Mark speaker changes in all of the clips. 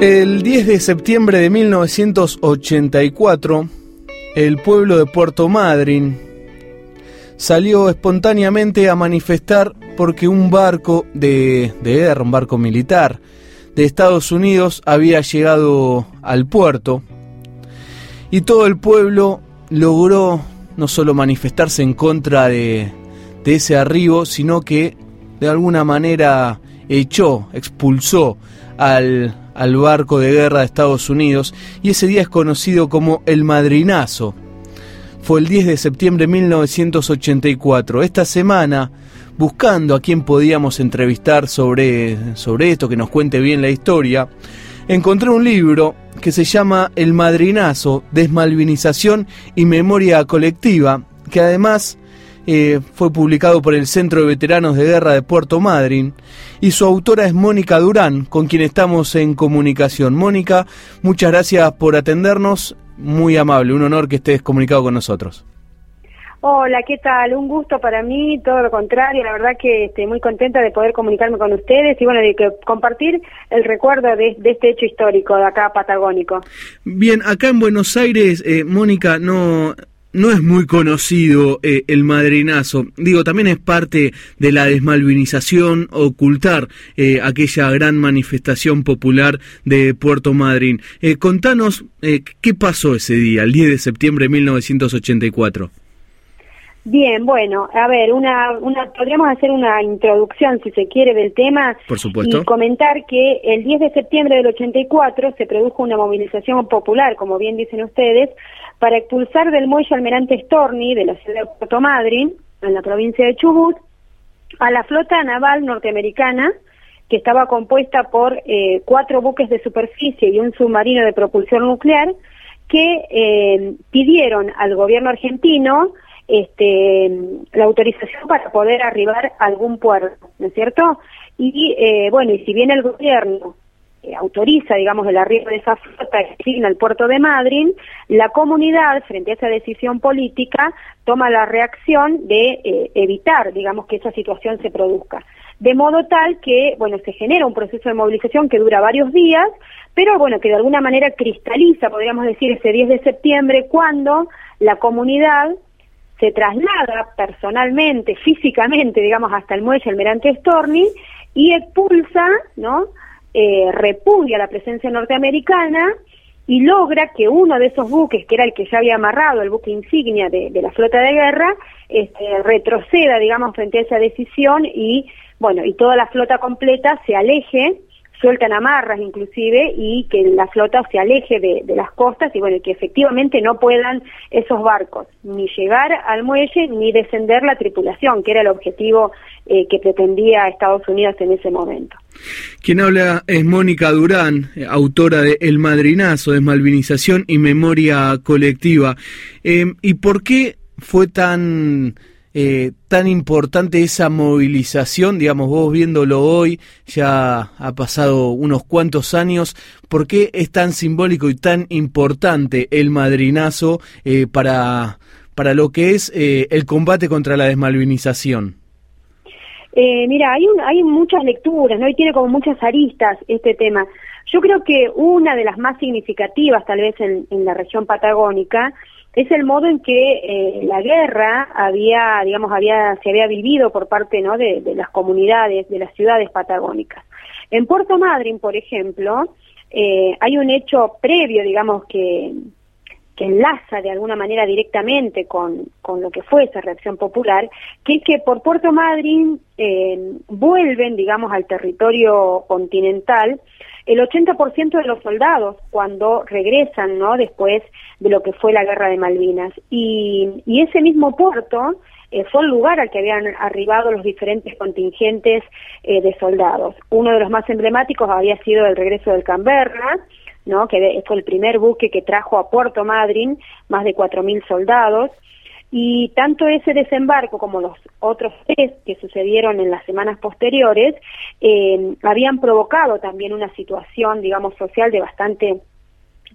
Speaker 1: El 10 de septiembre de 1984, el pueblo de Puerto Madryn salió espontáneamente a manifestar porque un barco de, de un barco militar de Estados Unidos había llegado al puerto y todo el pueblo logró no solo manifestarse en contra de ese arribo, sino que de alguna manera echó, expulsó al, al barco de guerra de Estados Unidos y ese día es conocido como el Madrinazo. Fue el 10 de septiembre de 1984. Esta semana, buscando a quien podíamos entrevistar sobre, sobre esto, que nos cuente bien la historia, encontré un libro que se llama El Madrinazo, Desmalvinización y Memoria Colectiva, que además eh, fue publicado por el Centro de Veteranos de Guerra de Puerto Madryn y su autora es Mónica Durán, con quien estamos en comunicación. Mónica, muchas gracias por atendernos, muy amable, un honor que estés comunicado con nosotros.
Speaker 2: Hola, ¿qué tal? Un gusto para mí, todo lo contrario, la verdad que estoy muy contenta de poder comunicarme con ustedes y bueno, de que compartir el recuerdo de, este hecho histórico de acá patagónico.
Speaker 1: Bien, acá en Buenos Aires, eh, Mónica, no no es muy conocido eh, el madrinazo. Digo, también es parte de la desmalvinización, ocultar eh, aquella gran manifestación popular de Puerto Madryn. Eh, contanos qué pasó ese día, el 10 de septiembre de 1984.
Speaker 2: Bien, bueno, a ver, una, una, podríamos hacer una introducción, si se quiere, del tema.
Speaker 1: Por supuesto.
Speaker 2: Y comentar que el 10 de septiembre del 84 se produjo una movilización popular, como bien dicen ustedes, para expulsar del muelle Almirante Storni de la ciudad de Puerto Madryn, en la provincia de Chubut, a la flota naval norteamericana, que estaba compuesta por eh, cuatro buques de superficie y un submarino de propulsión nuclear, que eh, pidieron al gobierno argentino este, la autorización para poder arribar a algún puerto, ¿no es cierto? Y eh, bueno, y si bien el gobierno eh, autoriza, digamos, el arribo de esa flota que asigna al puerto de Madrid, la comunidad, frente a esa decisión política, toma la reacción de eh, evitar, digamos, que esa situación se produzca. De modo tal que, bueno, se genera un proceso de movilización que dura varios días, pero bueno, que de alguna manera cristaliza, podríamos decir, ese 10 de septiembre, cuando la comunidad se traslada personalmente, físicamente, digamos, hasta el muelle Almirante Storni y expulsa, ¿no?, eh, repudia la presencia norteamericana y logra que uno de esos buques, que era el que ya había amarrado, el buque insignia de, la flota de guerra, este, retroceda, digamos, frente a esa decisión y, bueno, y toda la flota completa se aleje sueltan amarras inclusive y que la flota se aleje de, las costas y bueno, que efectivamente no puedan esos barcos ni llegar al muelle ni descender la tripulación, que era el objetivo eh, que pretendía Estados Unidos en ese momento.
Speaker 1: Quien habla es Mónica Durán, eh, autora de El Madrinazo, Desmalvinización y Memoria Colectiva. Eh, ¿Y por qué fue tan eh, tan importante esa movilización, digamos, vos viéndolo hoy, ya ha pasado unos cuantos años, ¿por qué es tan simbólico y tan importante el madrinazo eh, para, para lo que es eh, el combate contra la desmalvinización?
Speaker 2: mira, hay, hay muchas lecturas, ¿no? Y tiene como muchas aristas este tema. Yo creo que una de las más significativas, tal vez en, en la región patagónica, es el modo en que eh, la guerra había, digamos, había, se había vivido por parte ¿no? de, las comunidades, de las ciudades patagónicas. En Puerto Madryn, por ejemplo, eh, hay un hecho previo, digamos, que, que enlaza de alguna manera directamente con, con, lo que fue esa reacción popular, que es que por Puerto Madryn eh, vuelven, digamos, al territorio continental el 80% de los soldados cuando regresan, ¿no? Después de lo que fue la guerra de Malvinas. Y, y ese mismo puerto eh, fue el lugar al que habían arribado los diferentes contingentes eh, de soldados. Uno de los más emblemáticos había sido el regreso del Canberra, ¿no? Que fue el primer buque que trajo a Puerto Madryn más de 4.000 soldados. Y tanto ese desembarco como los otros tres que sucedieron en las semanas posteriores eh, habían provocado también una situación, digamos, social de bastante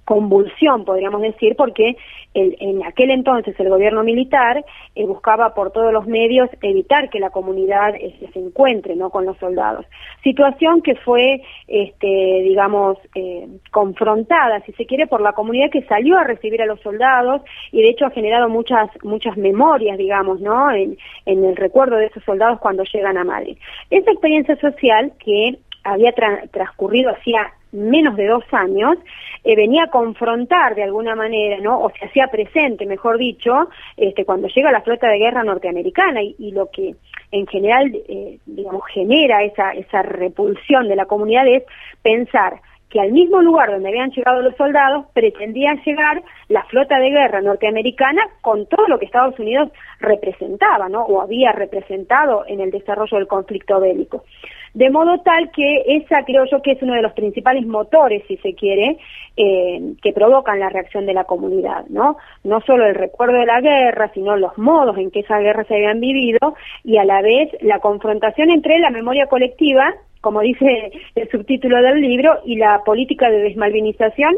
Speaker 2: convulsión, podríamos decir, porque en aquel entonces el gobierno militar eh, buscaba por todos los medios evitar que la comunidad este, se encuentre no con los soldados. Situación que fue, este, digamos, eh, confrontada, si se quiere, por la comunidad que salió a recibir a los soldados y de hecho ha generado muchas muchas memorias, digamos, no, en, en el recuerdo de esos soldados cuando llegan a Madrid. Esa experiencia social que había transcurrido hacía menos de dos años, eh, venía a confrontar de alguna manera, ¿no? O se hacía presente, mejor dicho, este, cuando llega la flota de guerra norteamericana y, lo que en general, eh, digamos, genera esa, esa repulsión de la comunidad es pensar que al mismo lugar donde habían llegado los soldados pretendía llegar la flota de guerra norteamericana con todo lo que Estados Unidos representaba, ¿no? O había representado en el desarrollo del conflicto bélico. De modo tal que esa creo yo que es uno de los principales motores, si se quiere, eh, que provocan la reacción de la comunidad, ¿no? No solo el recuerdo de la guerra, sino los modos en que esa guerra se habían vivido y a la vez la confrontación entre la memoria colectiva, como dice el subtítulo del libro, y la política de desmalvinización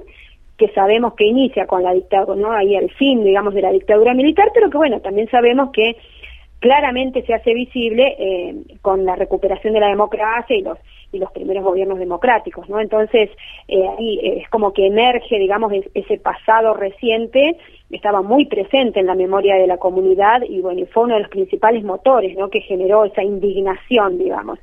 Speaker 2: que sabemos que inicia con la dictadura, ¿no? Ahí al fin, digamos, de la dictadura militar, pero que bueno, también sabemos que claramente se hace visible eh, con la recuperación de la democracia y los y los primeros gobiernos democráticos, ¿no? Entonces eh, ahí es como que emerge, digamos, ese pasado reciente estaba muy presente en la memoria de la comunidad y bueno, fue uno de los principales motores, ¿no? Que generó esa indignación, digamos.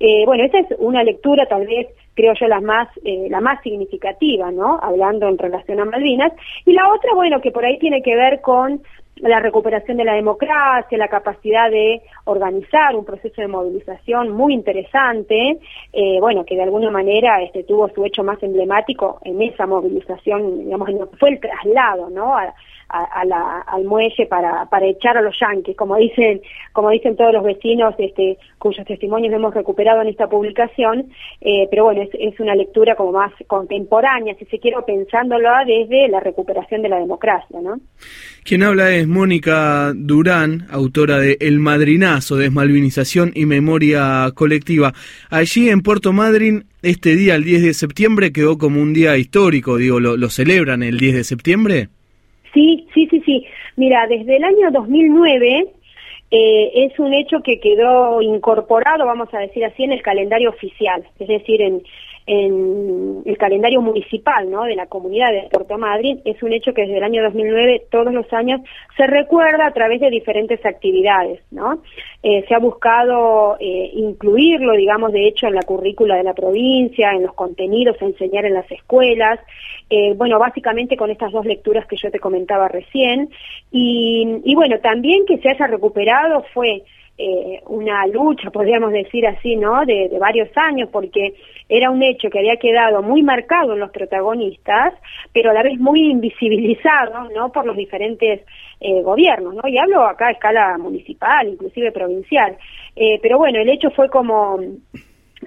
Speaker 2: Eh, bueno, esa es una lectura tal vez creo yo la más la más significativa, ¿no? Hablando en relación a Malvinas y la otra, bueno, que por ahí tiene que ver con la recuperación de la democracia, la capacidad de organizar un proceso de movilización muy interesante, eh, bueno, que de alguna manera este, tuvo su hecho más emblemático en esa movilización, digamos, fue el traslado, ¿no? a, la, al muelle para, para echar a los yanquis, como dicen, como dicen todos los vecinos este, cuyos testimonios hemos recuperado en esta publicación, eh, pero bueno, es, es, una lectura como más contemporánea, si se quiere, pensándolo desde la recuperación de la democracia, ¿no?
Speaker 1: Quien habla es Mónica Durán, autora de El Madrinazo, Desmalvinización y Memoria Colectiva. Allí en Puerto Madryn, este día, el 10 de septiembre, quedó como un día histórico, digo, ¿lo, lo celebran el 10 de septiembre?
Speaker 2: Sí, sí, sí, sí. Mira, desde el año 2009 eh, es un hecho que quedó incorporado, vamos a decir así, en el calendario oficial, es decir, en, en el calendario municipal ¿no? de la comunidad de Puerto Madryn es un hecho que desde el año 2009 todos los años se recuerda a través de diferentes actividades. ¿no? Eh, se ha buscado eh, incluirlo, digamos, de hecho en la currícula de la provincia, en los contenidos a enseñar en las escuelas, eh, bueno, básicamente con estas dos lecturas que yo te comentaba recién, y, y bueno, también que se haya recuperado fue eh, una lucha, podríamos decir así, ¿no? De, varios años, porque era un hecho que había quedado muy marcado en los protagonistas, pero a la vez muy invisibilizado, ¿no? Por los diferentes eh, gobiernos, ¿no? Y hablo acá a escala municipal, inclusive provincial. Eh, pero bueno, el hecho fue como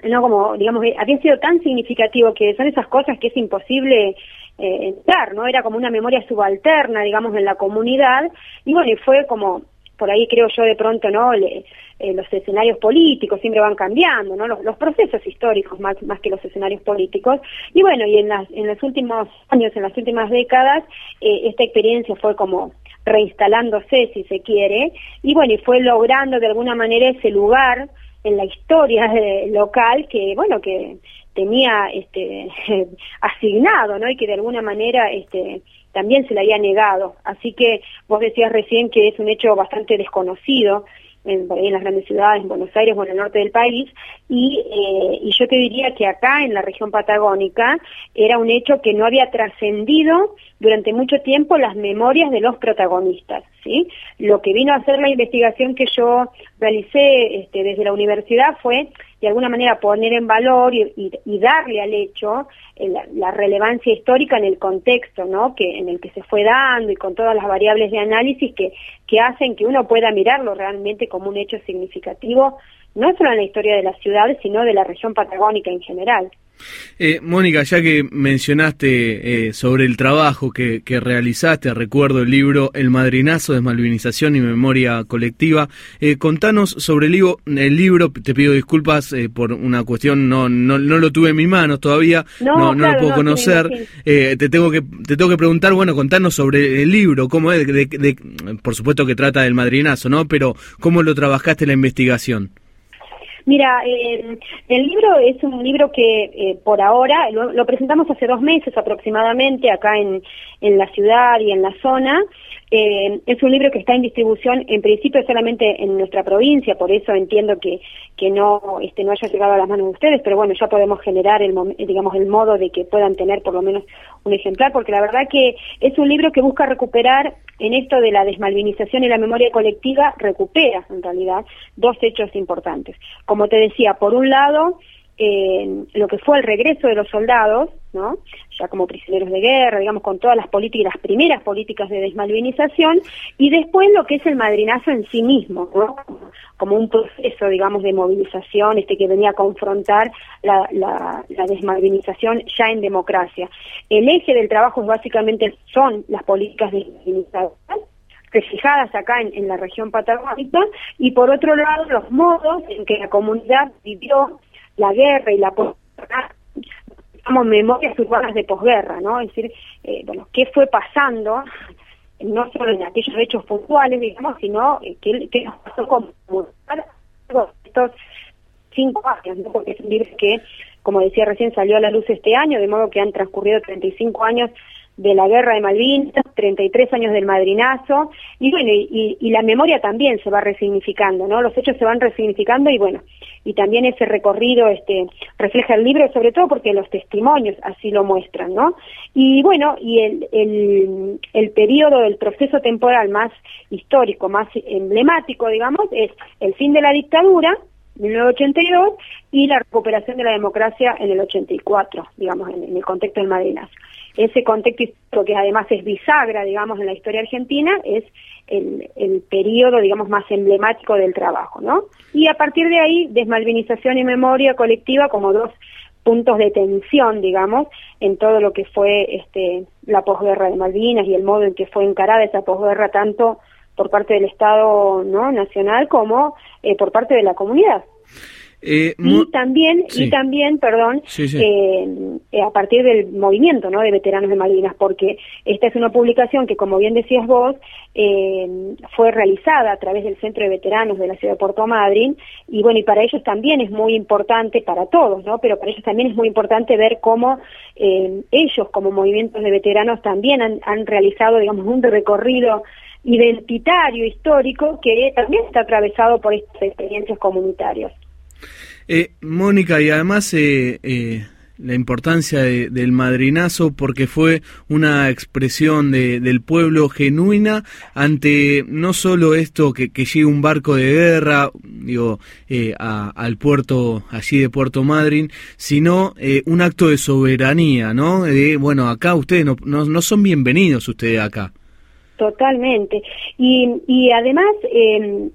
Speaker 2: no como digamos había sido tan significativo que son esas cosas que es imposible eh, entrar no era como una memoria subalterna digamos en la comunidad y bueno y fue como por ahí creo yo de pronto, ¿no? Le, eh, los escenarios políticos siempre van cambiando, ¿no? Los, procesos históricos más, más que los escenarios políticos. Y bueno, y en, las, en los últimos años, en las últimas décadas, eh, esta experiencia fue como reinstalándose, si se quiere, y bueno, y fue logrando de alguna manera ese lugar en la historia local que, bueno, que tenía este, asignado, ¿no? Y que de alguna manera este, también se le había negado. Así que vos decías recién que es un hecho bastante desconocido en, las grandes ciudades, en Buenos Aires o en el norte del país, y, eh, y yo te diría que acá en la región patagónica era un hecho que no había trascendido durante mucho tiempo las memorias de los protagonistas, ¿sí? Lo que vino a hacer la investigación que yo realicé este, desde la universidad fue de alguna manera poner en valor y, darle al hecho eh, la, relevancia histórica en el contexto. Que en el que se fue dando y con todas las variables de análisis que que hacen que uno pueda mirarlo realmente como un hecho significativo, no solo en la historia de las ciudades, sino de la región patagónica en general.
Speaker 1: Eh, Mónica, ya que mencionaste eh, sobre el trabajo que, realizaste, recuerdo el libro El Madrinazo, Desmalvinización y Memoria Colectiva, eh, contanos sobre el libro, el libro, te pido disculpas por una cuestión, no, no, no, lo tuve en mis manos todavía, no, no, lo puedo conocer, te, tengo que, te tengo que preguntar, bueno, contanos sobre el libro, cómo es, por supuesto que trata del madrinazo, ¿no? Pero cómo lo trabajaste la investigación.
Speaker 2: Mira, eh, el libro es un libro que eh, por ahora lo, presentamos hace dos meses aproximadamente acá en, en la ciudad y en la zona. Eh, es un libro que está en distribución en principio solamente en nuestra provincia, por eso entiendo que, que no, este, no haya llegado a las manos de ustedes, pero bueno, ya podemos generar el, digamos, el modo de que puedan tener por lo menos un ejemplar, porque la verdad que es un libro que busca recuperar en esto de la desmalvinización y la memoria colectiva, recupera en realidad dos hechos importantes. Como te decía, por un lado, lo que fue el regreso de los soldados, ¿no? ya como prisioneros de guerra, digamos, con todas las políticas, las primeras políticas de desmalvinización, y después lo que es el madrinazo en sí mismo, ¿no? como un proceso, digamos, de movilización este que venía a confrontar la, la, la desmalvinización ya en democracia. El eje del trabajo básicamente son las políticas de desmalvinización, fijadas acá en, la región patagónica y por otro lado los modos en que la comunidad vivió la guerra y la posguerra, digamos, memorias urbanas de posguerra, ¿no? Es decir, eh, bueno, qué fue pasando, no solo en aquellos hechos puntuales, digamos, sino eh, qué, qué, nos pasó con estos cinco años, ¿no? Porque es un que, como decía recién, salió a la luz este año, de modo que han transcurrido 35 años de la guerra de Malvinas, 33 años del madrinazo, y bueno, y, la memoria también se va resignificando, ¿no? Los hechos se van resignificando y bueno, y también ese recorrido este, refleja el libro, sobre todo porque los testimonios así lo muestran, ¿no? Y bueno, y el, el, el periodo, el proceso temporal más histórico, más emblemático, digamos, es el fin de la dictadura, 1982 y la recuperación de la democracia en el 84, digamos, en, el contexto del Madrinas. Ese contexto que además es bisagra, digamos, en la historia argentina, es el, el periodo, digamos, más emblemático del trabajo, ¿no? Y a partir de ahí, desmalvinización y memoria colectiva como dos puntos de tensión, digamos, en todo lo que fue este, la posguerra de Malvinas y el modo en que fue encarada esa posguerra tanto por parte del Estado no nacional como eh, por parte de la comunidad. Eh, y también, y también, perdón, eh, a partir del movimiento ¿no? de veteranos de Malvinas, porque esta es una publicación que, como bien decías vos, fue realizada a través del Centro de Veteranos de la ciudad de Puerto Madryn, y bueno, y para ellos también es muy importante, para todos, ¿no? Pero para ellos también es muy importante ver cómo ellos, como movimientos de veteranos, también han, han realizado, digamos, un recorrido identitario, histórico, que también está atravesado por estas experiencias comunitarias.
Speaker 1: Eh, Mónica, y además eh, eh, la importancia del madrinazo porque fue una expresión de, del pueblo genuina ante no solo esto que, que llegue un barco de guerra digo al puerto allí de Puerto Madryn sino un acto de soberanía no de bueno acá ustedes no, no, no son bienvenidos ustedes acá
Speaker 2: Totalmente. Y, y además eh,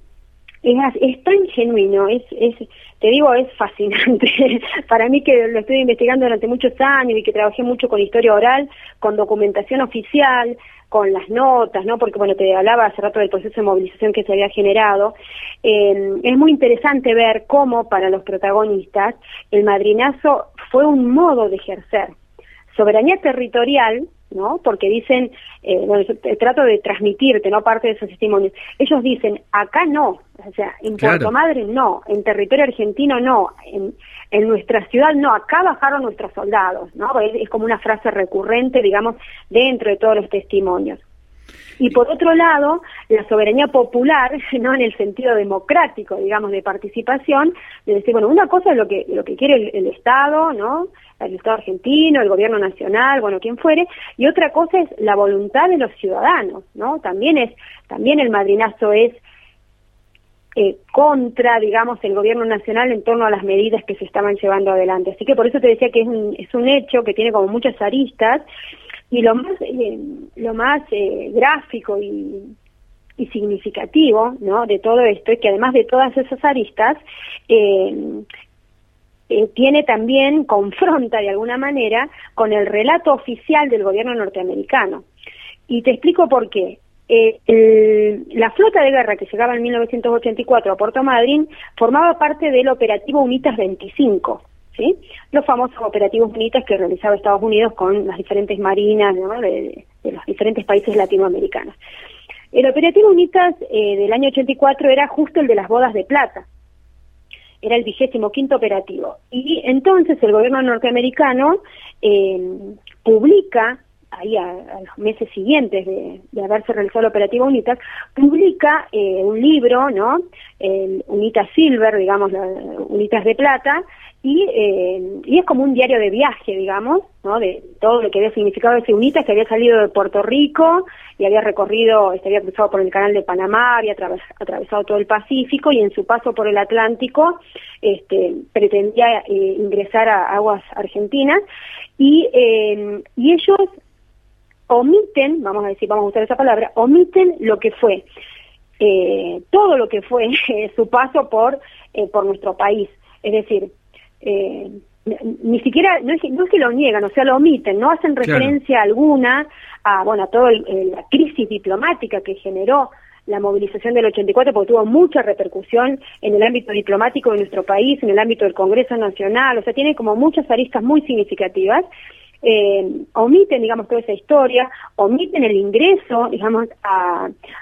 Speaker 2: es, es, tan genuino, es, es, te digo, es fascinante. Para mí que lo estoy investigando durante muchos años y que trabajé mucho con historia oral, con documentación oficial, con las notas, ¿no? Porque, bueno, te hablaba hace rato del proceso de movilización que se había generado. Eh, es muy interesante ver cómo para los protagonistas el madrinazo fue un modo de ejercer soberanía territorial, ¿no? Porque dicen, eh, bueno, trato de transmitirte, ¿no? Parte de esos testimonios. Ellos dicen, acá no, o sea, en Puerto Madre no, en territorio argentino no, en, en nuestra ciudad no, acá bajaron nuestros soldados, ¿no? Es, como una frase recurrente, digamos, dentro de todos los testimonios. Y por otro lado, la soberanía popular, no en el sentido democrático, digamos, de participación, de decir, bueno, una cosa es lo que, lo que quiere el, el Estado, ¿no? El Estado argentino, el gobierno nacional, bueno, quien fuere, y otra cosa es la voluntad de los ciudadanos, ¿no? También es, también el madrinazo es eh, contra, digamos, el gobierno nacional en torno a las medidas que se estaban llevando adelante. Así que por eso te decía que es un, es un hecho que tiene como muchas aristas y lo más, eh, lo más eh, gráfico y, significativo, ¿no? De todo esto es que además de todas esas aristas, eh, eh, tiene también, confronta de alguna manera con el relato oficial del gobierno norteamericano. Y te explico por qué. Eh, la flota de guerra que llegaba en 1984 a Puerto Madryn formaba parte del operativo UNITAS 25, ¿sí? los famosos operativos UNITAS que realizaba Estados Unidos con las diferentes marinas de, los diferentes países latinoamericanos. El operativo UNITAS eh, del año 84 era justo el de las bodas de plata, era el vigésimo quinto operativo. Y entonces el gobierno norteamericano eh, publica, ahí a, los meses siguientes de, haberse realizado el operativo UNITAS, publica eh, un libro, ¿no? El UNITAS Silver, digamos, la, UNITAS de plata, y, eh, y es como un diario de viaje, digamos, ¿no? de todo lo que había significado ese UNITA, que había salido de Puerto Rico y había recorrido, este, había cruzado por el canal de Panamá, había atravesado todo el Pacífico y en su paso por el Atlántico este, pretendía eh, ingresar a aguas argentinas y, eh, y ellos omiten, vamos a decir, vamos a usar esa palabra, omiten lo que fue, eh, todo lo que fue su paso por, por nuestro país. Es decir, eh, ni siquiera, no es, no es, que lo niegan, o sea, lo omiten, no hacen referencia alguna a, bueno, a toda la crisis diplomática que generó la movilización del 84 porque tuvo mucha repercusión en el ámbito diplomático de nuestro país, en el ámbito del Congreso Nacional, o sea, tiene como muchas aristas muy significativas eh, omiten, digamos, toda esa historia, omiten el ingreso, digamos,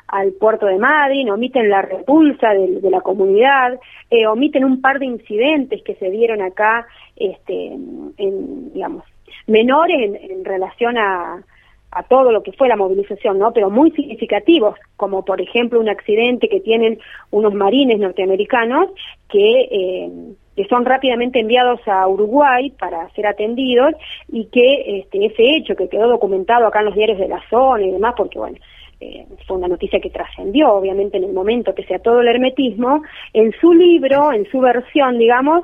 Speaker 2: al puerto de Madrid, omiten la repulsa de, la comunidad, eh, omiten un par de incidentes que se dieron acá, este, en, digamos, menores en, relación a, a todo lo que fue la movilización, ¿no? Pero muy significativos, como por ejemplo un accidente que tienen unos marines norteamericanos que eh, que son rápidamente enviados a Uruguay para ser atendidos y que este, ese hecho que quedó documentado acá en los diarios de la zona y demás, porque bueno, eh, fue una noticia que trascendió, obviamente, en el momento que sea todo el hermetismo, en su libro, en su versión, digamos,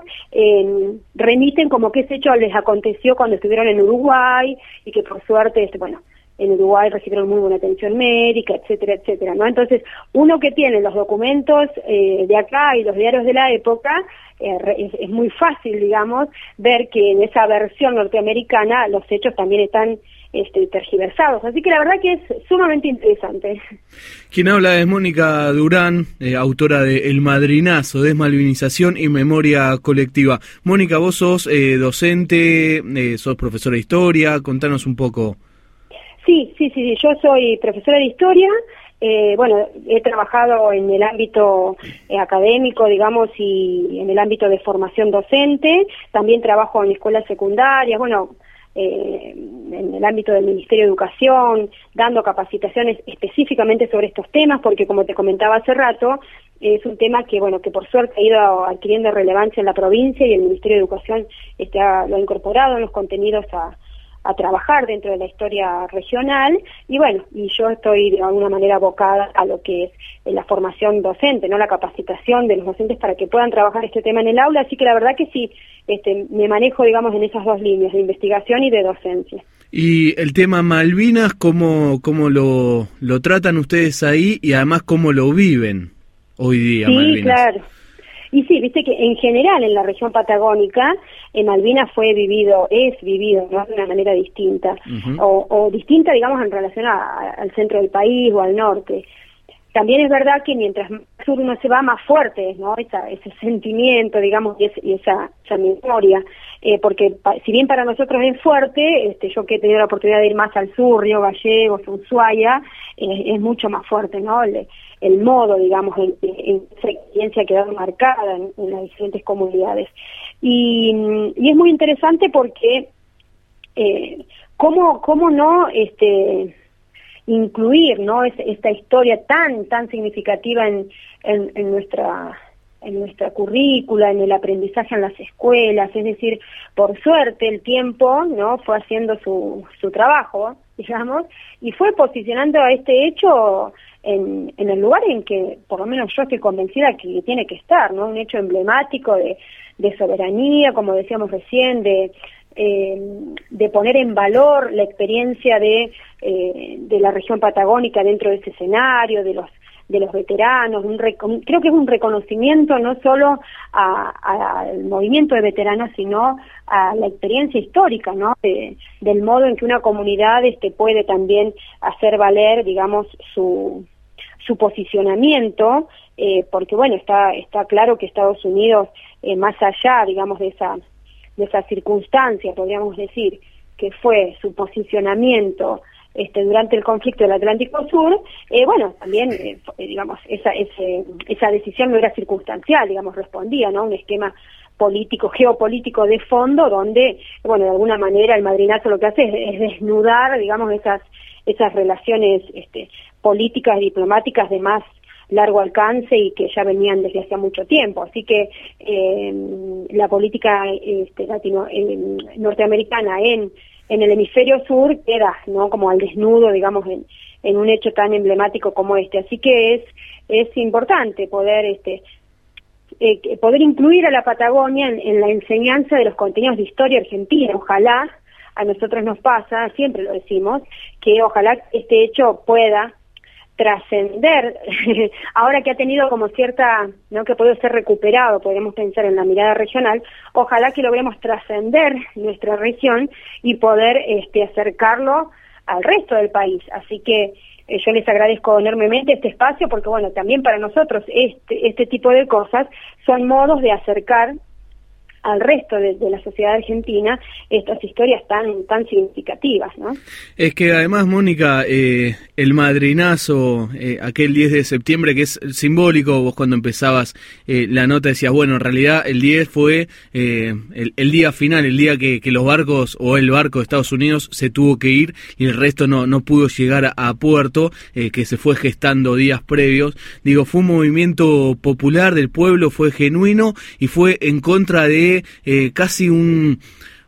Speaker 2: remiten como que ese hecho les aconteció cuando estuvieron en Uruguay y que por suerte, este, bueno, en Uruguay recibieron muy buena atención médica, etcétera, etcétera, ¿no? Entonces, uno que tiene los documentos eh, de acá y los diarios de la época, eh, es, muy fácil, digamos, ver que en esa versión norteamericana los hechos también están este, tergiversados. Así que la verdad que es sumamente interesante.
Speaker 1: Quien habla es Mónica Durán, eh, autora de El Madrinazo, Desmalvinización y Memoria Colectiva. Mónica, vos sos docente, sos profesora de historia, contanos un poco.
Speaker 2: Sí, sí, sí, yo soy profesora de historia. Eh, bueno, he trabajado en el ámbito eh, académico, digamos, y en el ámbito de formación docente. También trabajo en escuelas secundarias, bueno, eh, en el ámbito del Ministerio de Educación, dando capacitaciones específicamente sobre estos temas, porque como te comentaba hace rato, es un tema que, bueno, que por suerte ha ido adquiriendo relevancia en la provincia y el Ministerio de Educación este, lo ha incorporado en los contenidos a, a trabajar dentro de la historia regional y bueno, y yo estoy de alguna manera abocada a lo que es eh, la formación docente, no la capacitación de los docentes para que puedan trabajar este tema en el aula, así que la verdad que sí, este, me manejo, digamos, en esas dos líneas, de investigación y de docencia.
Speaker 1: Y el tema Malvinas, ¿cómo, cómo lo, lo tratan ustedes ahí y además cómo lo viven hoy día?
Speaker 2: Sí, claro. Y sí, viste que en general en la región patagónica, en Malvinas fue vivido, es vivido de una manera distinta, o, distinta, digamos, en relación al centro del país o al norte. También es verdad que mientras más sur uno se va, más fuerte ¿no? ese sentimiento, digamos, y, esa, esa memoria. Eh, porque si bien para nosotros es fuerte, este, yo que he tenido la oportunidad de ir más al sur, Río Gallegos, Ushuaia, eh, es mucho más fuerte, ¿no? El, modo, digamos, en, esa experiencia quedado marcada en, las diferentes comunidades. Y, y, es muy interesante porque, eh, ¿cómo, ¿cómo no este, incluir ¿no? esta historia tan, tan significativa en, en nuestra en nuestra currícula, en el aprendizaje en las escuelas, es decir, por suerte el tiempo no fue haciendo su, su trabajo, digamos, y fue posicionando a este hecho en, el lugar en que, por lo menos yo estoy convencida que tiene que estar, ¿no? Un hecho emblemático de, de soberanía, como decíamos recién, de, eh, de poner en valor la experiencia de, eh, de la región patagónica dentro de ese escenario, de los de los veteranos, un creo que es un reconocimiento no solo al movimiento de veteranos, sino a la experiencia histórica, ¿no? del modo en que una comunidad este, puede también hacer valer, digamos, su, su posicionamiento, eh, porque bueno, está, está claro que Estados Unidos, eh, más allá, digamos, de esa, de esa circunstancia, podríamos decir, que fue su posicionamiento este, durante el conflicto del Atlántico Sur, eh, bueno, también, eh, digamos, esa, esa decisión no era circunstancial, digamos, respondía, ¿no? Un esquema político, geopolítico de fondo, donde, bueno, de alguna manera el madrinazo lo que hace es, desnudar, digamos, esas, esas relaciones este, políticas, diplomáticas de más largo alcance y que ya venían desde hace mucho tiempo. Así que eh, la política este, latino, norteamericana en en el hemisferio sur queda, ¿no? Como al desnudo, digamos, en, en un hecho tan emblemático como este. Así que es, es importante poder, este, eh, poder incluir a la Patagonia en, en, la enseñanza de los contenidos de historia argentina. Ojalá, a nosotros nos pasa, siempre lo decimos, que ojalá este hecho pueda trascender, ahora que ha tenido como cierta, ¿no? que puede ser recuperado, podemos pensar en la mirada regional, ojalá que logremos trascender nuestra región y poder este, acercarlo al resto del país. Así que eh, yo les agradezco enormemente este espacio porque, bueno, también para nosotros este, este tipo de cosas son modos de acercar al resto de, la sociedad argentina estas historias tan tan significativas, ¿no?
Speaker 1: Es que además, Mónica, eh, el madrinazo, eh, aquel 10 de septiembre, que es simbólico, vos cuando empezabas eh, la nota decías, bueno, en realidad el 10 fue el, día final, el día que, los barcos o el barco de Estados Unidos se tuvo que ir y el resto no, no pudo llegar a, puerto, que se fue gestando días previos. Digo, fue un movimiento popular del pueblo, fue genuino y fue en contra de eh, casi un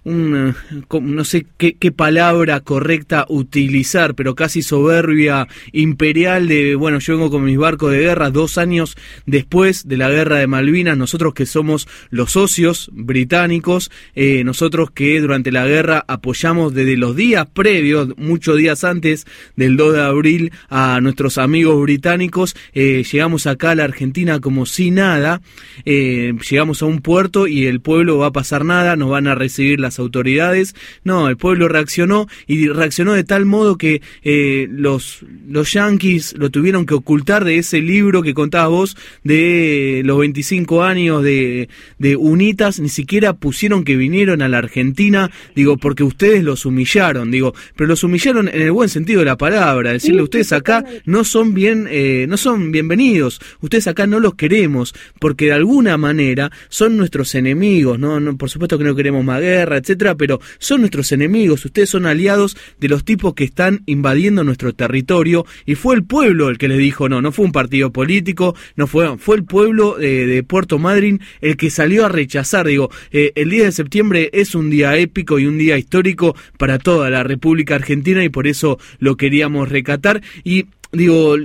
Speaker 1: un, no sé qué, palabra correcta utilizar, pero casi soberbia imperial de, bueno, yo vengo con mis barcos de guerra dos años después de la guerra de Malvinas, nosotros que somos los socios británicos, eh, nosotros que durante la guerra apoyamos desde los días previos, muchos días antes del 2 de abril, a nuestros amigos británicos, eh, llegamos acá a la Argentina como si nada, eh, llegamos a un puerto y el pueblo va a pasar nada, nos van a recibir las autoridades. No, el pueblo reaccionó y reaccionó de tal modo que eh, los, los yanquis lo tuvieron que ocultar de ese libro que contabas vos de los 25 años de, de UNITAS. Ni siquiera pusieron que vinieron a la Argentina, digo, porque ustedes los humillaron, digo, pero los humillaron en el buen sentido de la palabra. Decirle, ustedes acá no son bien, eh, no son bienvenidos, ustedes acá no los queremos, porque de alguna manera son nuestros enemigos, ¿no? no por supuesto que no queremos más guerra, etcétera, pero son nuestros enemigos, ustedes son aliados de los tipos que están invadiendo nuestro territorio y fue el pueblo el que les dijo no, no fue un partido político, no fue, fue el pueblo eh, de Puerto Madryn el que salió a rechazar, digo, eh, el día de septiembre es un día épico y un día histórico para toda la República Argentina y por eso lo queríamos recatar. Y digo,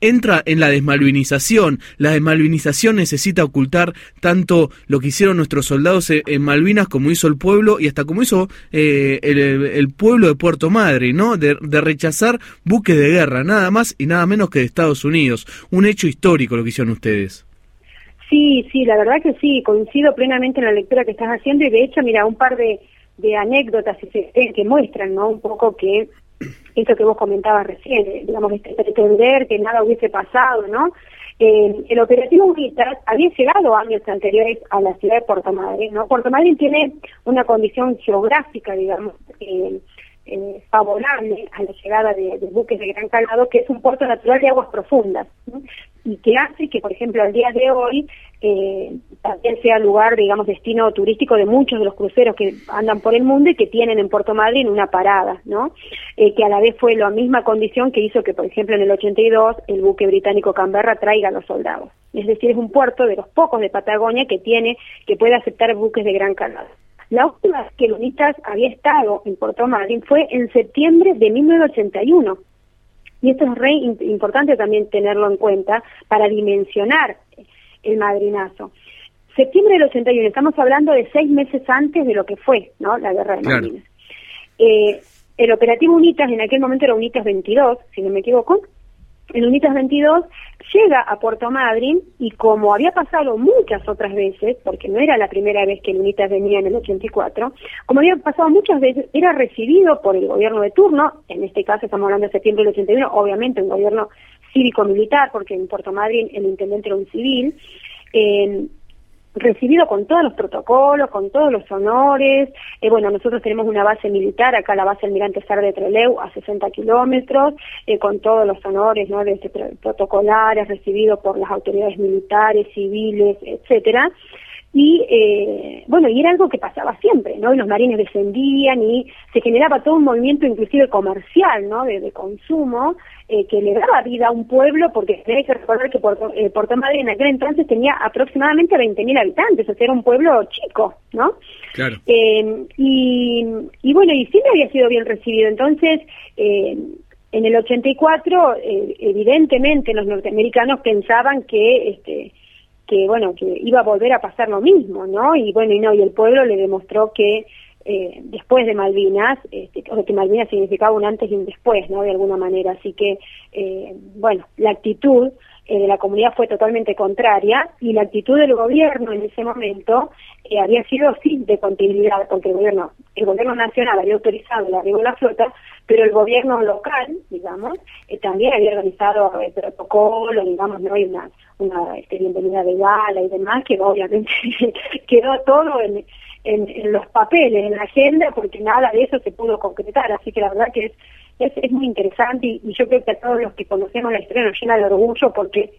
Speaker 1: entra en la desmalvinización. La desmalvinización necesita ocultar tanto lo que hicieron nuestros soldados en Malvinas como hizo el pueblo y hasta como hizo eh, el, pueblo de Puerto Madre, ¿no? De, rechazar buques de guerra, nada más y nada menos que de Estados Unidos. Un hecho histórico lo que hicieron ustedes.
Speaker 2: Sí, sí, la verdad que sí, coincido plenamente en la lectura que estás haciendo y de hecho, mira, un par de, de anécdotas que muestran, ¿no? Un poco que eso que vos comentabas recién, eh, digamos, este, pretender que nada hubiese pasado, ¿no? Eh, el operativo UNITAS había llegado años anteriores a la ciudad de Puerto Madryn, ¿no? Puerto Madryn tiene una condición geográfica, digamos, eh, eh, favorable a la llegada de, buques de gran calado, que es un puerto natural de aguas profundas, y que hace que, por ejemplo, al día de hoy eh, también sea lugar, digamos, destino turístico de muchos de los cruceros que andan por el mundo y que tienen en Puerto Madryn una parada, ¿no? Eh, que a la vez fue la misma condición que hizo que, por ejemplo, en el 82 el buque británico Canberra traiga a los soldados. Es decir, es un puerto de los pocos de Patagonia que tiene, que puede aceptar buques de gran calado. La última vez que el UNITAS había estado en Puerto Madryn fue en septiembre de 1981. Y esto es re importante también tenerlo en cuenta para dimensionar el madrinazo. Septiembre del 81, estamos hablando de seis meses antes de lo que fue ¿no? la guerra de Malvinas. Eh, el operativo UNITAS, en aquel momento era UNITAS 22, si no me equivoco, el UNITAS 22 llega a Puerto Madryn y como había pasado muchas otras veces, porque no era la primera vez que el UNITAS venía en el 84, como había pasado muchas veces, era recibido por el gobierno de turno, en este caso estamos hablando de septiembre del 81, obviamente un gobierno cívico-militar, porque en Puerto Madryn el intendente era un civil, eh, recibido con todos los protocolos, con todos los honores. Eh, bueno, nosotros tenemos una base militar, acá la base Almirante Sar de Treleu, a 60 kilómetros, eh, con todos los honores ¿no? de este protocolares, recibido por las autoridades militares, civiles, etcétera. Y eh, bueno, y era algo que pasaba siempre, ¿no? Y los marines descendían y se generaba todo un movimiento inclusive comercial, ¿no? De, consumo eh, que le daba vida a un pueblo porque tenés que recordar que Puerto, eh, Puerto Madryn en aquel entonces tenía aproximadamente 20.000 habitantes, o sea, era un pueblo chico, ¿no?
Speaker 1: Claro.
Speaker 2: Eh, y, y bueno, y siempre había sido bien recibido. Entonces, eh, en el 84, eh, evidentemente los norteamericanos pensaban que este que bueno que iba a volver a pasar lo mismo no y bueno y no y el pueblo le demostró que eh, después de Malvinas este, o que Malvinas significaba un antes y un después no de alguna manera. Así que eh, bueno la actitud eh, de la comunidad fue totalmente contraria y la actitud del gobierno en ese momento eh, había sido sí de continuidad porque el gobierno el gobierno nacional había autorizado el arribo de la flota pero el gobierno local digamos eh, también había organizado el protocolo digamos no hay una una este, bienvenida de gala y demás, que obviamente quedó todo en, en, los papeles, en la agenda, porque nada de eso se pudo concretar. Así que la verdad que es, es, es muy interesante y, yo creo que a todos los que conocemos la historia nos llena de orgullo porque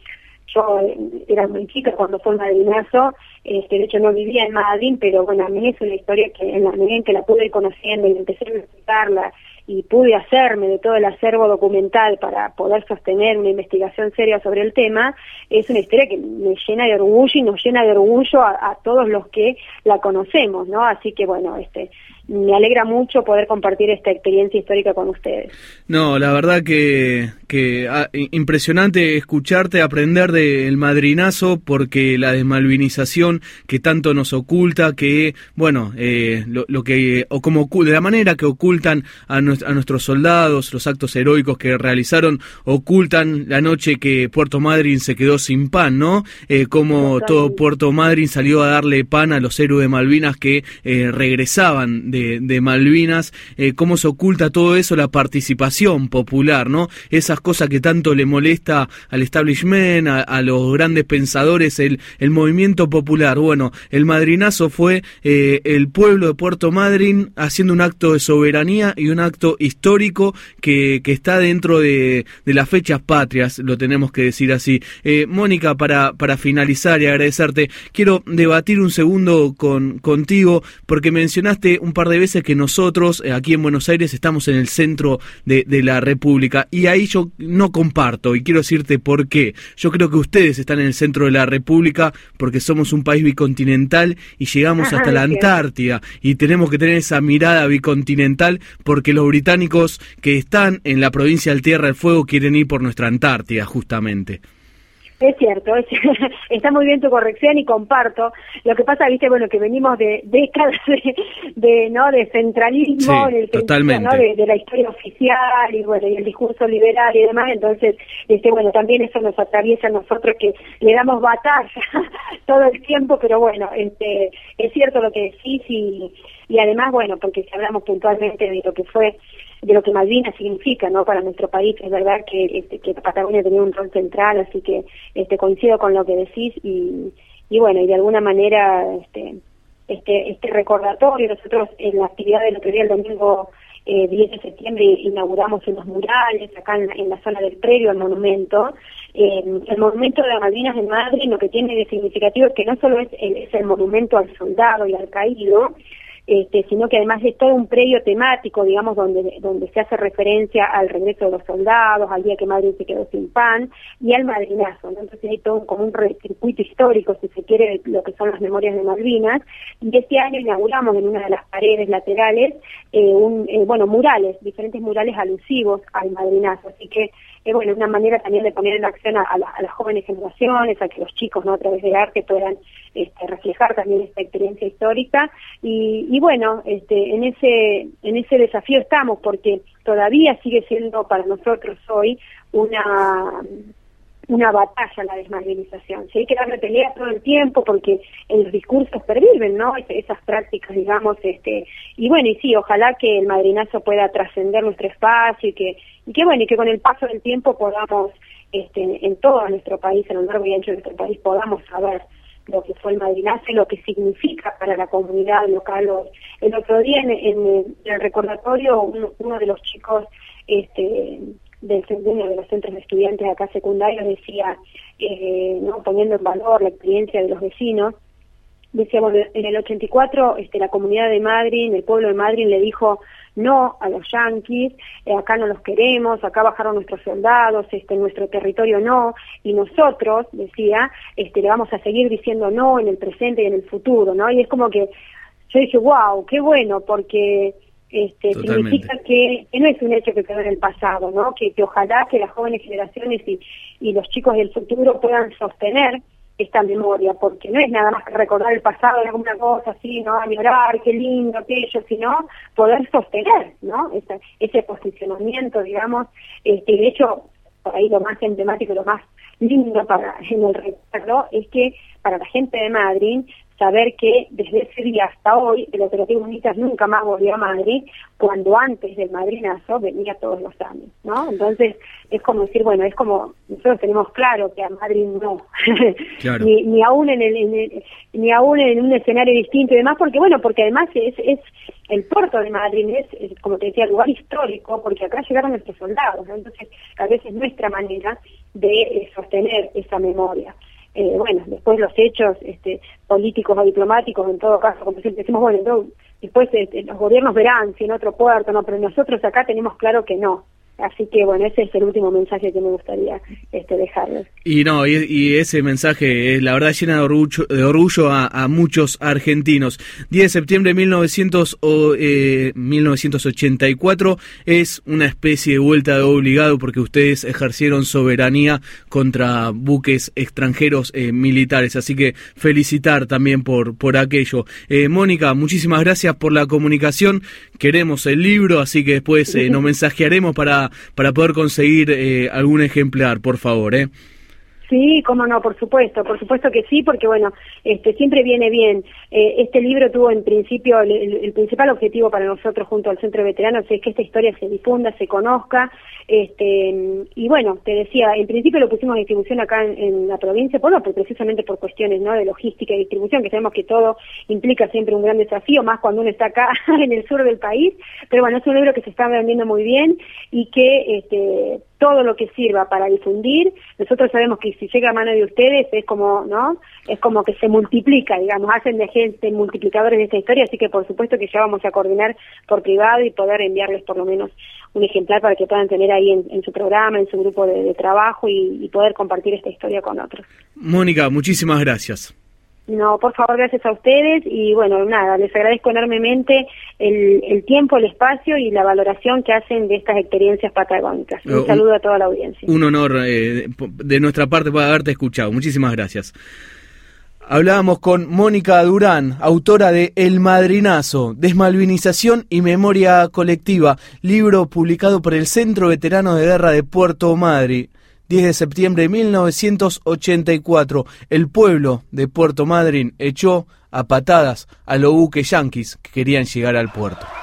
Speaker 2: yo eh, era muy chica cuando fue madrinazo, este, de hecho no vivía en Madrid, pero bueno, a mí es una historia que en la medida en que la pude ir conociendo y empecé a explicarla y pude hacerme de todo el acervo documental para poder sostener una investigación seria sobre el tema, es una historia que me llena de orgullo y nos llena de orgullo a, a todos los que la conocemos, ¿no? Así que bueno, este me alegra mucho poder compartir esta experiencia histórica con ustedes.
Speaker 1: No, la verdad que, que ah, impresionante escucharte aprender del madrinazo porque la desmalvinización que tanto nos oculta, que, bueno, eh, lo, que, o como de la manera que ocultan a, a, nuestros soldados, los actos heroicos que realizaron, ocultan la noche que Puerto Madryn se quedó sin pan, ¿no? Eh, como todo Puerto Madryn salió a darle pan a los héroes de Malvinas que eh, regresaban de de, Malvinas, eh, cómo se oculta todo eso, la participación popular, ¿no? Esas cosas que tanto le molesta al establishment, a, los grandes pensadores, el, el movimiento popular. Bueno, el madrinazo fue eh, el pueblo de Puerto Madryn haciendo un acto de soberanía y un acto histórico que, que está dentro de, de las fechas patrias, lo tenemos que decir así. Eh, Mónica, para, para finalizar y agradecerte, quiero debatir un segundo con, contigo porque mencionaste un de de veces que nosotros eh, aquí en Buenos Aires estamos en el centro de, la República y ahí yo no comparto y quiero decirte por qué. Yo creo que ustedes están en el centro de la República porque somos un país bicontinental y llegamos hasta la Antártida y tenemos que tener esa mirada bicontinental porque los británicos que están en la provincia del Tierra del Fuego quieren ir por nuestra Antártida justamente.
Speaker 2: Es cierto, está muy bien tu corrección y comparto. Lo que pasa, viste, bueno, que venimos de décadas de, no de centralismo,
Speaker 1: en el totalmente.
Speaker 2: ¿no? de, la historia oficial y bueno y el discurso liberal y demás. Entonces, este, bueno, también eso nos atraviesa a nosotros que le damos batalla todo el tiempo, pero bueno, este, es cierto lo que decís y, y además, bueno, porque si hablamos puntualmente de lo que fue de lo que Malvinas significa no para nuestro país es verdad que este, que Patagonia tenía un rol central así que este coincido con lo que decís y, bueno y de alguna manera este este este recordatorio nosotros en la actividad del otro día el domingo eh, 10 de septiembre inauguramos unos murales acá en, la zona del predio al monumento. Eh, el monumento de las Malvinas de Madrid lo que tiene de significativo es que no solo es es el monumento al soldado y al caído este, sino que además es todo un predio temático, digamos, donde, donde se hace referencia al regreso de los soldados, al día que Madrid se quedó sin pan y al madrinazo. Entonces hay todo como un circuito histórico, si se quiere, lo que son las memorias de Malvinas. Y este año inauguramos en una de las paredes laterales, eh, un, eh, bueno, murales, diferentes murales alusivos al madrinazo. Así que es bueno, una manera también de poner en acción a, las jóvenes generaciones, a que los chicos no a través del arte puedan este, reflejar también esta experiencia histórica. Y, y bueno, este, en ese en ese desafío estamos porque todavía sigue siendo para nosotros hoy una una batalla la desmalvinización. Si hay que darle pelea todo el tiempo porque en los discursos perviven, ¿no? esas prácticas, digamos, este, y bueno, y sí, ojalá que el madrinazo pueda trascender nuestro espacio y que, y que bueno, y que con el paso del tiempo podamos, este, en todo nuestro país, en lo largo y ancho de nuestro país, podamos saber lo que fue el madrinazo y lo que significa para la comunidad local. El otro día en, el recordatorio uno, de los chicos este, del uno de los centros de estudiantes acá secundarios decía, eh, no poniendo en valor la experiencia de los vecinos, decía, bueno, en el 84 este, la comunidad de Madrid, el pueblo de Madrid le dijo no a los yanquis, eh, acá no los queremos, acá bajaron nuestros soldados, este, nuestro territorio no, y nosotros, decía, este, le vamos a seguir diciendo no en el presente y en el futuro, ¿no? Y es como que yo dije, wow, qué bueno, porque este, significa que, no es un hecho que quedó en el pasado, ¿no? Que, ojalá que las jóvenes generaciones y, y los chicos del futuro puedan sostener esta memoria, porque no es nada más que recordar el pasado, alguna cosa así, ¿no? A llorar, qué lindo, aquello, sino poder sostener, ¿no? Ese, ese posicionamiento, digamos, este, de hecho, por ahí lo más emblemático, lo más lindo para en el recuerdo es que para la gente de Madrid saber que desde ese día hasta hoy el operativo UNITAS nunca más volvió a Madrid, cuando antes del madrinazo venía todos los años, ¿no? Entonces es como decir, bueno, es como nosotros tenemos claro que a Madrid no, ni, ni aún en el, ni aún en un escenario distinto y demás, porque bueno, porque además es, es el puerto de Madrid es, como te decía, lugar histórico, porque acá llegaron nuestros soldados, entonces a veces nuestra manera de eh, sostener esa memoria. Eh, bueno, después los hechos este, políticos o diplomáticos, en todo caso, como siempre decimos, bueno, después este, los gobiernos verán si en otro puerto, no, pero nosotros acá tenemos claro que no. Así que bueno, ese es el último mensaje que me gustaría este, dejarles.
Speaker 1: Y no, y, ese mensaje es la verdad llena de orgullo, de orgullo a, muchos argentinos. 10 de septiembre de 1900, o, 1984 eh, es una especie de vuelta de obligado porque ustedes ejercieron soberanía contra buques extranjeros eh, militares. Así que felicitar también por, por aquello. Eh, Mónica, muchísimas gracias por la comunicación. Queremos el libro, así que después nos mensajearemos para para, poder conseguir eh, algún ejemplar, por favor, ¿eh?
Speaker 2: Sí, cómo no, por supuesto, por supuesto que sí, porque bueno, este siempre viene bien. Eh, este libro tuvo en principio el, principal objetivo para nosotros junto al Centro de Veteranos es que esta historia se difunda, se conozca, este y bueno, te decía, en principio lo pusimos en distribución acá en, la provincia, por no, precisamente por cuestiones de logística y distribución, que sabemos que todo implica siempre un gran desafío, más cuando uno está acá en el sur del país, pero bueno, es un libro que se está vendiendo muy bien y que este todo lo que sirva para difundir, nosotros sabemos que si llega a mano de ustedes es como, ¿no? Es como que se multiplica, digamos, hacen de gente multiplicadores de esta historia, así que por supuesto que ya vamos a coordinar por privado y poder enviarles por lo menos un ejemplar para que puedan tener ahí en, su programa, en su grupo de, trabajo y poder compartir esta historia con otros.
Speaker 1: Mónica, muchísimas gracias.
Speaker 2: No, por favor, gracias a ustedes y bueno, nada, les agradezco enormemente el, tiempo, el espacio y la valoración que hacen de estas experiencias patagónicas. Un uh, saludo a toda la audiencia.
Speaker 1: Un honor eh, de nuestra parte por haberte escuchado. Muchísimas gracias. Hablábamos con Mónica Durán, autora de El Madrinazo, Desmalvinización y Memoria Colectiva, libro publicado por el Centro Veterano de Guerra de Puerto Madrid. 10 de septiembre de 1984, el pueblo de Puerto Madryn echó a patadas a los buques yanquis que querían llegar al puerto.